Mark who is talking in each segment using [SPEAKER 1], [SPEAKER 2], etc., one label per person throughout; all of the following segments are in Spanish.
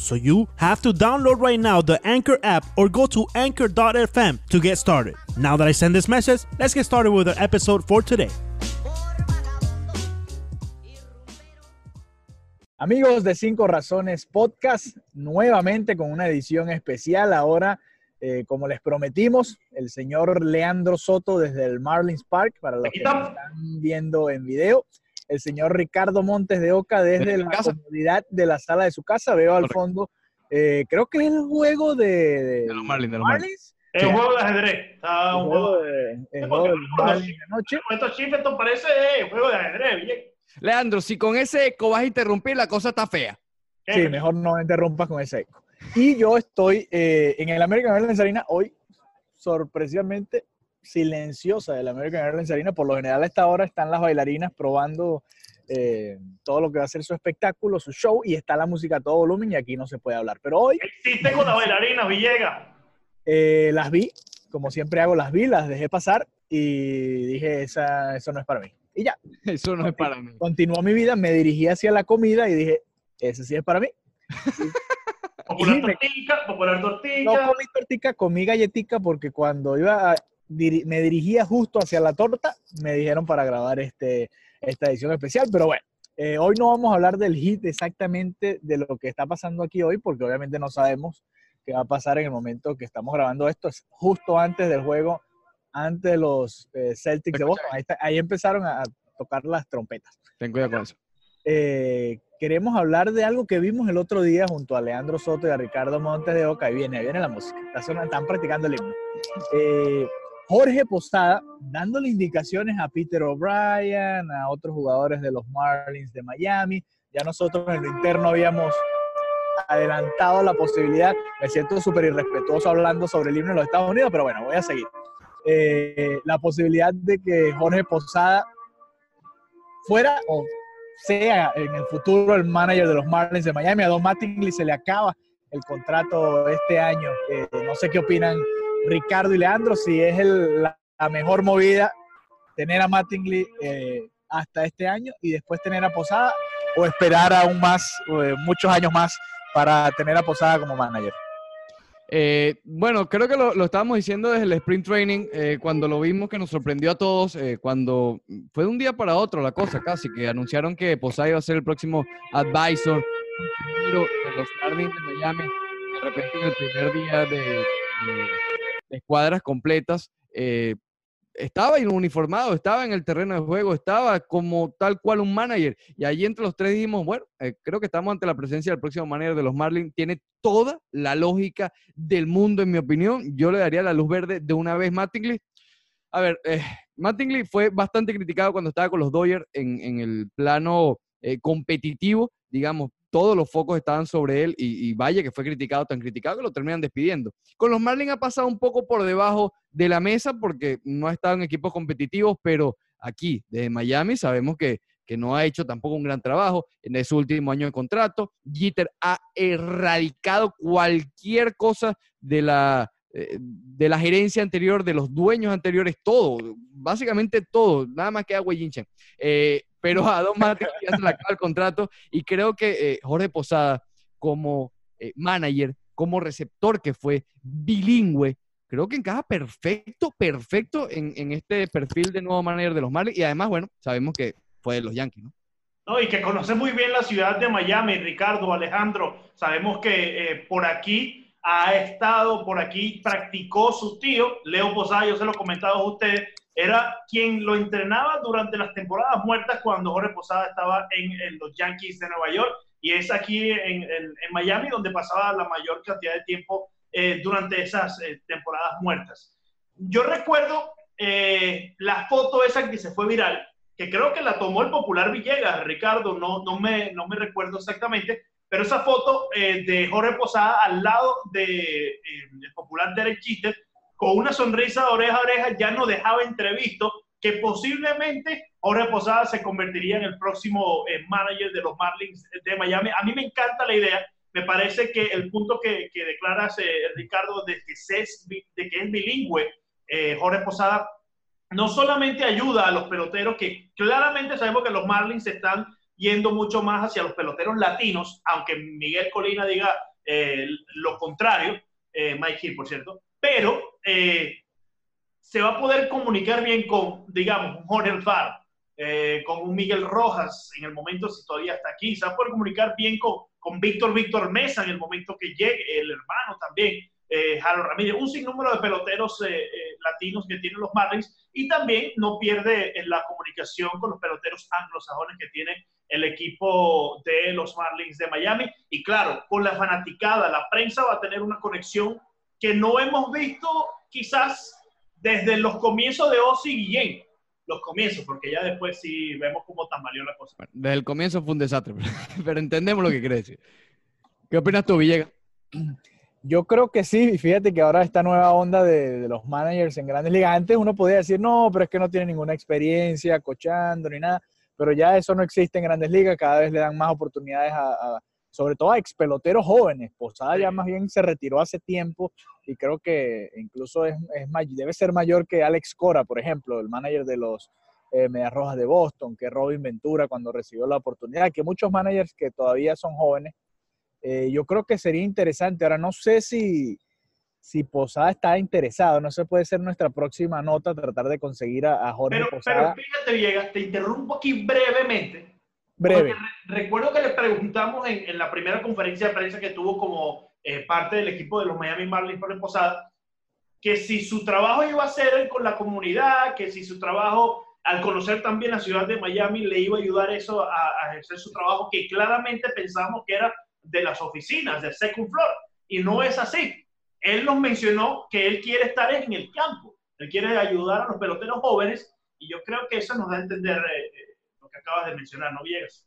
[SPEAKER 1] So you have to download right now the Anchor app or go to anchor.fm to get started. Now that I send this message, let's get started with our episode for today.
[SPEAKER 2] Amigos de Cinco Razones Podcast, nuevamente con una edición especial. Ahora, eh, como les prometimos, el señor Leandro Soto desde el Marlins Park, para los que están viendo en video. El señor Ricardo Montes de Oca desde la comodidad de la sala de su casa. Veo al fondo, eh, creo que es el juego de,
[SPEAKER 3] de los Marlins. De los Marlins.
[SPEAKER 4] Un juego de ajedrez. Está un juego
[SPEAKER 2] de, el juego de Marlins de noche.
[SPEAKER 4] Estos chifres, esto parece un juego de ajedrez, bien.
[SPEAKER 3] Leandro, si con ese eco vas a interrumpir, la cosa está fea.
[SPEAKER 2] Sí, mejor no interrumpas con ese eco. Y yo estoy eh, en el American Airlines Arena hoy, sorpresivamente silenciosa del American Airlines Arena. Por lo general a esta hora están las bailarinas probando eh, todo lo que va a ser su espectáculo, su show, y está la música a todo volumen y aquí no se puede hablar. Pero hoy...
[SPEAKER 4] ¿Existe con las bailarinas, Villegas?
[SPEAKER 2] Eh, las vi, como siempre hago, las vi, las dejé pasar y dije, Esa, eso no es para mí. Y ya.
[SPEAKER 3] Eso no es para mí.
[SPEAKER 2] Continuó mi vida, me dirigí hacia la comida y dije, ese sí es para mí.
[SPEAKER 4] popular tortica, popular tortica.
[SPEAKER 2] No comí tortica, comí galletica porque cuando iba a, me dirigía justo hacia la torta, me dijeron para grabar este, esta edición especial, pero bueno. Eh, hoy no vamos a hablar del hit exactamente de lo que está pasando aquí hoy, porque obviamente no sabemos qué va a pasar en el momento que estamos grabando esto. Es justo antes del juego antes de los eh, Celtics de Boston. Ahí, empezaron a, tocar las trompetas.
[SPEAKER 3] Ten cuidado con eso.
[SPEAKER 2] Eh, queremos hablar de algo que vimos el otro día junto a Leandro Soto y a Ricardo Montes de Oca. Y viene, viene la música. están practicando el himno. Jorge Posada dándole indicaciones a Peter O'Brien, a otros jugadores de los Marlins de Miami. Ya nosotros en lo interno habíamos adelantado la posibilidad. Me siento súper irrespetuoso hablando sobre el himno de los Estados Unidos, pero bueno, voy a seguir. Eh, la posibilidad de que Jorge Posada fuera o sea en el futuro el manager de los Marlins de Miami. A Don Mattingly se le acaba el contrato este año. Eh, no sé qué opinan Ricardo y Leandro, si es la, mejor movida tener a Mattingly eh, hasta este año y después tener a Posada o esperar aún más, muchos años más para tener a Posada como manager.
[SPEAKER 3] Eh, bueno, creo que lo, estábamos diciendo desde el sprint training, eh, cuando lo vimos que nos sorprendió a todos, eh, cuando fue de un día para otro la cosa casi, que anunciaron que Posada iba a ser el próximo advisor los de repente en el primer día de, escuadras completas, estaba uniformado, estaba en el terreno de juego, estaba como tal cual un manager. Y allí entre los tres dijimos, bueno, eh, creo que estamos ante la presencia del próximo manager de los Marlins. Tiene toda la lógica del mundo, en mi opinión. Yo le daría la luz verde de una vez Mattingly. A ver, eh, Mattingly fue bastante criticado cuando estaba con los Dodgers en, el plano eh, competitivo, digamos, todos los focos estaban sobre él y, vaya que fue criticado, tan criticado que lo terminan despidiendo. Con los Marlins ha pasado un poco por debajo de la mesa porque no ha estado en equipos competitivos, pero aquí, desde Miami, sabemos que, que no ha hecho tampoco un gran trabajo en su último año de contrato. Jeter ha erradicado cualquier cosa de la, eh, de la gerencia anterior, de los dueños anteriores, todo, básicamente todo, nada más que a Jinchen. Eh, pero a Don Mate ya se le acaba el contrato y creo que eh, Jorge Posada, como eh, manager, como receptor que fue bilingüe, creo que encaja perfecto, perfecto en, este perfil de nuevo manager de los Marlins y además, bueno, sabemos que fue de los Yankees, ¿no?
[SPEAKER 4] No, y que conoce muy bien la ciudad de Miami, Ricardo, Alejandro. Sabemos que eh, por aquí ha estado, por aquí practicó su tío, Leo Posada, yo se lo he comentado a ustedes, era quien lo entrenaba durante las temporadas muertas cuando Jorge Posada estaba en, los Yankees de Nueva York y es aquí en, Miami donde pasaba la mayor cantidad de tiempo eh, durante esas eh, temporadas muertas. Yo recuerdo eh, la foto esa que se fue viral, que creo que la tomó el popular Villegas, Ricardo, no, no, me, no me recuerdo exactamente, pero esa foto eh, de Jorge Posada al lado del de, popular Derek Jeter, con una sonrisa de oreja a oreja, ya no dejaba entrevisto que posiblemente Jorge Posada se convertiría en el próximo manager de los Marlins de Miami. A mí me encanta la idea me parece que el punto que, que declaras, eh, Ricardo, de que, es, de que es bilingüe, eh, Jorge Posada, no solamente ayuda a los peloteros, que claramente sabemos que los Marlins están yendo mucho más hacia los peloteros latinos, aunque Miguel Colina diga eh, lo contrario, Mike Hill, por cierto, pero se va a poder comunicar bien con, digamos, un Jorge Alfaro, con un Miguel Rojas en el momento si todavía está aquí, se va a poder comunicar bien con, con Víctor Víctor Mesa en el momento que llegue, el hermano también, eh, Ramírez, un sinnúmero de peloteros eh, eh, latinos que tienen los Marlins y también no pierde la comunicación con los peloteros anglosajones que tiene el equipo de los Marlins de Miami. Y claro, con la fanaticada, la prensa va a tener una conexión que no hemos visto quizás desde los comienzos de Ozzy Guillén los comienzos, porque ya después sí vemos cómo tambaleó la cosa.
[SPEAKER 3] desde el comienzo fue un desastre, pero, entendemos lo que quiere decir. ¿Qué opinas tú, Villegas?
[SPEAKER 2] Yo creo que sí, fíjate que ahora esta nueva onda de, los managers en grandes ligas, antes uno podía decir, no, pero es que no tiene ninguna experiencia cochando ni nada, pero ya eso no existe en grandes ligas, cada vez le dan más oportunidades a, sobre todo a ex peloteros jóvenes. Posada ya más bien se retiró hace tiempo y creo que incluso es, es, debe ser mayor que Alex Cora, por ejemplo, el manager de los eh, Medias Rojas de Boston, que Robin Ventura cuando recibió la oportunidad, que muchos managers que todavía son jóvenes. Eh, yo creo que sería interesante. Ahora, no sé si, si Posada está interesado, no sé, puede ser nuestra próxima nota, tratar de conseguir a, Jorge
[SPEAKER 4] Posada. Pero fíjate, Villegas, te interrumpo aquí brevemente
[SPEAKER 2] Breve.
[SPEAKER 4] recuerdo que le preguntamos en, la primera conferencia de prensa que tuvo como eh, parte del equipo de los Miami Marlins por posada, que si su trabajo iba a ser con la comunidad, que si su trabajo, al conocer también la ciudad de Miami, le iba a ayudar eso a, a ejercer su trabajo, que claramente pensamos que era de las oficinas, del second floor. Y no es así. Él nos mencionó que él quiere estar en el campo. Él quiere ayudar a los peloteros jóvenes y yo creo que eso nos da a entender eh, acabas de mencionar, ¿no, Viegas?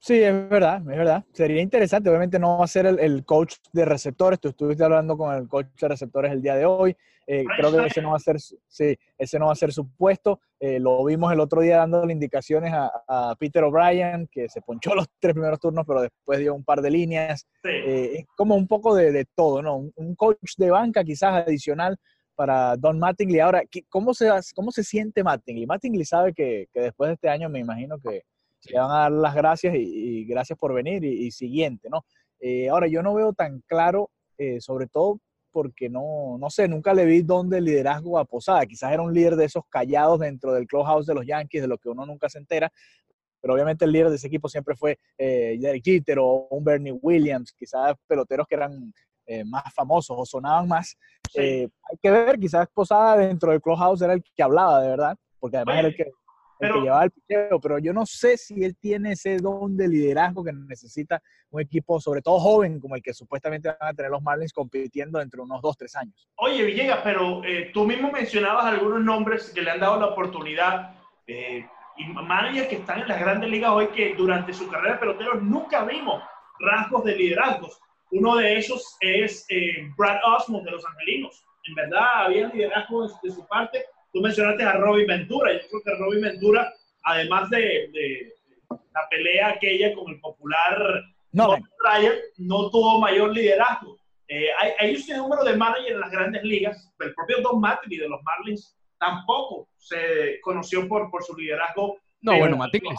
[SPEAKER 2] Sí, es verdad, es verdad. Sería interesante. Obviamente no va a ser el, coach de receptores. Tú estuviste hablando con el coach de receptores el día de hoy. Eh, creo que ese no va a ser, sí, ese no va a ser su puesto. Eh, lo vimos el otro día dándole indicaciones a, Peter O'Brien, que se ponchó los tres primeros turnos, pero después dio un par de líneas. Eh, es como un poco de, todo, ¿no? Un, coach de banca quizás adicional para Don Mattingly. Ahora, ¿cómo se, cómo se siente Mattingly? Mattingly sabe que, que después de este año me imagino que le van a dar las gracias y, gracias por venir y, siguiente, ¿no? Eh, ahora, yo no veo tan claro, eh, sobre todo porque no, no sé, nunca le vi dónde el liderazgo a Posada. Quizás era un líder de esos callados dentro del clubhouse de los Yankees, de lo que uno nunca se entera, pero obviamente el líder de ese equipo siempre fue eh, Derek Jeter o un Bernie Williams, quizás peloteros que eran eh, más famosos o sonaban más. Eh, hay que ver, quizás Posada dentro del Clubhouse era el que hablaba de verdad, porque además era el que, llevaba el picheo, pero yo no sé si él tiene ese don de liderazgo que necesita un equipo, sobre todo joven, como el que supuestamente van a tener los Marlins compitiendo entre unos dos, tres años.
[SPEAKER 4] Oye, Villegas, pero eh, tú mismo mencionabas algunos nombres que le han dado la oportunidad. y managers que están en las grandes ligas hoy que durante su carrera de pelotero nunca vimos rasgos de liderazgos. Uno de esos es eh, Brad Osmond de los Angelinos. En verdad, había liderazgo de, su parte. Tú mencionaste a Robin Ventura. Yo creo que Robin Ventura, además de, la pelea aquella con el popular
[SPEAKER 2] no,
[SPEAKER 4] Ryan, no tuvo mayor liderazgo. Eh, hay, hay, un número de managers en las grandes ligas. El propio Don Mattingly de los Marlins tampoco se conoció por, por su liderazgo
[SPEAKER 3] no, bueno, Mattingly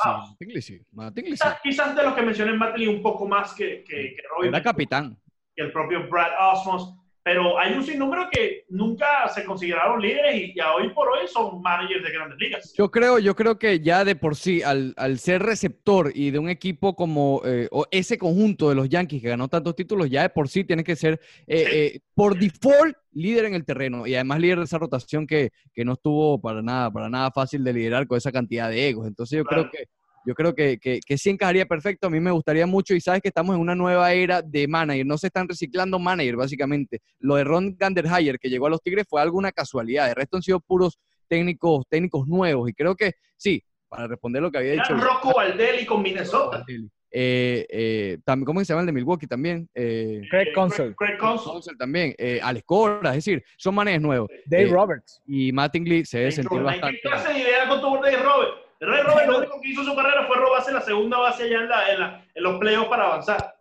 [SPEAKER 3] sí. Mattingly
[SPEAKER 4] sí. Quizás, de los que mencioné Mattingly un poco más que, que, que
[SPEAKER 3] Robin. Era capitán.
[SPEAKER 4] Que el propio Brad Osmos. Pero hay un sinnúmero que nunca se consideraron líderes y ya hoy por hoy son managers de grandes ligas.
[SPEAKER 3] Yo creo, yo creo que ya de por sí, al, al ser receptor y de un equipo como eh, ese conjunto de los Yankees que ganó tantos títulos, ya de por sí tiene que ser eh, eh, por default líder en el terreno y además líder de esa rotación que, que, no estuvo para nada, para nada fácil de liderar con esa cantidad de egos. Entonces yo creo que yo creo que, que, que, sí encajaría perfecto. A mí me gustaría mucho y sabes que estamos en una nueva era de manager. No se están reciclando manager, básicamente. Lo de Ron Ganderhayer, que llegó a los Tigres, fue alguna casualidad. De resto han sido puros técnicos, técnicos nuevos. Y creo que sí, para responder lo que había dicho.
[SPEAKER 4] Rocco Valdelli con Minnesota.
[SPEAKER 3] eh, eh, tam- ¿cómo se llama el de Milwaukee también? Eh,
[SPEAKER 2] Craig Counsell,
[SPEAKER 4] Craig Counsell.
[SPEAKER 3] Counsell también, eh, Alex Cora, es decir, son manes nuevos.
[SPEAKER 2] Dave
[SPEAKER 3] eh,
[SPEAKER 2] Roberts.
[SPEAKER 3] Y Mattingly se debe sentir
[SPEAKER 4] ¿Qué clase de idea con tu Ray Robert? Ray Robert lo único que hizo su carrera fue robarse la segunda base allá en, la, en, la- en los playoffs para avanzar.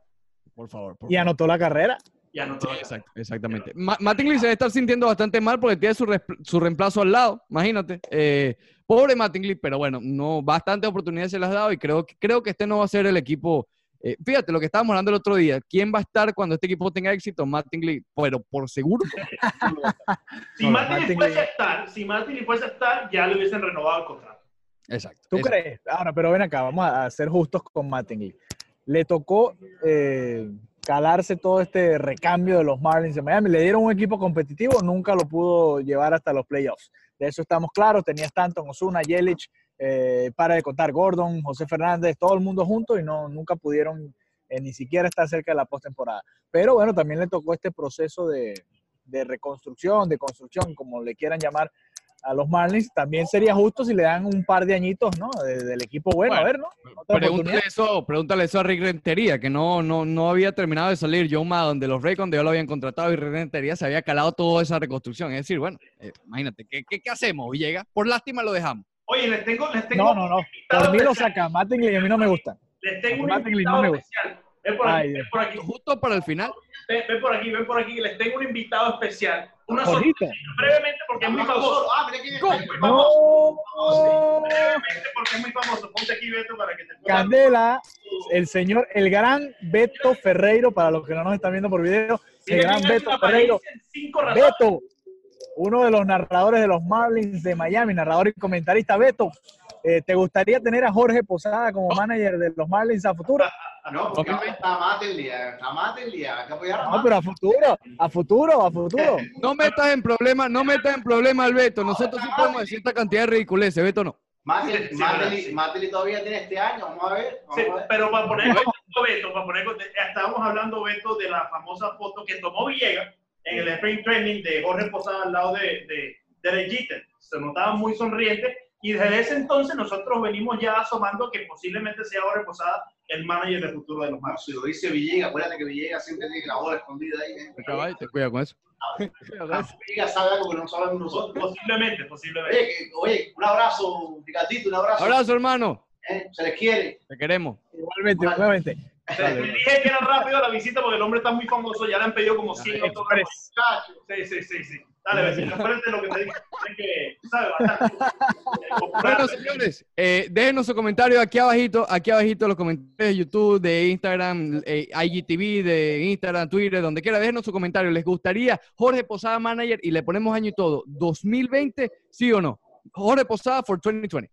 [SPEAKER 3] Por favor, por
[SPEAKER 2] Y
[SPEAKER 3] favor.
[SPEAKER 2] anotó la carrera.
[SPEAKER 4] Ya no
[SPEAKER 3] Sí, exacto, exactamente. Ma- Mattingly se debe estar sintiendo bastante mal porque tiene su, reemplazo al lado, imagínate. Eh, pobre Mattingly, pero bueno, no, bastantes oportunidades se las ha dado y creo, que- creo que este no va a ser el equipo. eh, fíjate lo que estábamos hablando el otro día. ¿Quién va a estar cuando este equipo tenga éxito? Mattingly, pero por seguro.
[SPEAKER 4] Si
[SPEAKER 2] No,
[SPEAKER 4] Martin
[SPEAKER 2] Martin-
[SPEAKER 4] fuese a estar, si Martin fuese a estar, ya le hubiesen renovado el contrato.
[SPEAKER 3] Exacto.
[SPEAKER 2] ¿Tú
[SPEAKER 3] exacto.
[SPEAKER 2] crees? Ahora, pero ven acá, vamos a, a ser justos con Mattingly. Le tocó eh, calarse todo este recambio de los Marlins de Miami. Le dieron un equipo competitivo, nunca lo pudo llevar hasta los playoffs. De eso estamos claros. Tenía Stanton, Osuna, Yelich, eh, para de contar Gordon, José Fernández, todo el mundo junto y no, nunca pudieron eh, ni siquiera estar cerca de la postemporada. Pero bueno, también le tocó este proceso de, de reconstrucción, de construcción, como le quieran llamar a los Marlins. También sería justo si le dan un par de añitos, ¿no? De- del equipo bueno, a ver, ¿no?
[SPEAKER 3] Pregúntale eso, pregúntale eso a Rick Rentería, que no, no, no había terminado de salir Joe Maddon de los Rays cuando ya lo habían contratado y Rick Rentería se había calado toda esa reconstrucción. Es decir, bueno, eh, imagínate, ¿qué, qué, qué hacemos? Llega, por lástima lo dejamos.
[SPEAKER 4] Oye, les tengo, les tengo
[SPEAKER 2] No, no, no. Por mí lo saca. Mattingly a mí no me gusta.
[SPEAKER 4] Les tengo un invitado
[SPEAKER 2] no me gusta.
[SPEAKER 4] especial. Ven por aquí,
[SPEAKER 2] Ay,
[SPEAKER 4] ven por aquí,
[SPEAKER 3] Justo para el final.
[SPEAKER 4] ven, ven por aquí, ven por aquí. Les tengo un invitado especial. Una sorpresa, brevemente porque es muy famoso.
[SPEAKER 5] Ah, mira es.
[SPEAKER 4] Muy famoso.
[SPEAKER 2] No.
[SPEAKER 4] Brevemente porque es muy famoso. Ponte aquí, Beto, para que te puedas-
[SPEAKER 2] Candela, el señor, el gran Beto Ferreiro, para los que no nos están viendo por video, el gran Beto Ferreiro. Beto, uno de los narradores de los Marlins de Miami, narrador y comentarista. Beto, eh, ¿te gustaría tener a Jorge Posada como manager de los Marlins a futuro?
[SPEAKER 5] Ah, no, porque está mate el día. Está mate el día. Hay que apoyar a
[SPEAKER 2] No, pero a futuro, a futuro, a futuro.
[SPEAKER 3] No metas en problema, no metas en problema al Beto. Nosotros sí podemos decir esta cantidad de ridiculeces, Beto no.
[SPEAKER 5] Mate-
[SPEAKER 4] Sí,
[SPEAKER 5] Mateli-
[SPEAKER 4] sí.
[SPEAKER 5] Mateli todavía tiene este año. Vamos a ver. Vamos
[SPEAKER 4] Sí,
[SPEAKER 5] a ver.
[SPEAKER 4] pero para poner contexto, Beto, para poner contexto, estábamos hablando, Beto, de la famosa foto que tomó Villegas en el Spring Training de Jorge Posada al lado de, de, de Jeter. Se notaba muy sonriente y desde ese entonces nosotros venimos ya asomando que posiblemente sea Jorge Posada el manager del futuro de los Marlins.
[SPEAKER 5] si lo dice Villegas, acuérdate que Villegas siempre tiene la bola escondida ahí. ¿eh?
[SPEAKER 3] Caballo, te cuida con eso.
[SPEAKER 5] Villegas sabe algo que no sabemos nosotros.
[SPEAKER 4] Posiblemente, posiblemente.
[SPEAKER 5] Oye, que- oye, un abrazo, Ricardito, un abrazo.
[SPEAKER 3] Abrazo, hermano.
[SPEAKER 5] ¿eh? Se les quiere.
[SPEAKER 3] Te queremos.
[SPEAKER 2] Igualmente, igualmente.
[SPEAKER 4] Dije que era rápido la visita porque el hombre está muy famoso, ya le han pedido como 100 autógrafos. Sí, sí, sí, sí. Dale, vecino, espérate lo que te digo. Es que sabe bastante.
[SPEAKER 3] Bueno, señores, eh, déjenos su comentario aquí abajito, aquí abajito los comentarios de YouTube, de Instagram, eh, IGTV, de Instagram, Twitter, donde quiera, déjenos su comentario. ¿Les gustaría Jorge Posada Manager y le ponemos año y todo? ¿2020, sí o no? Jorge Posada for 2020.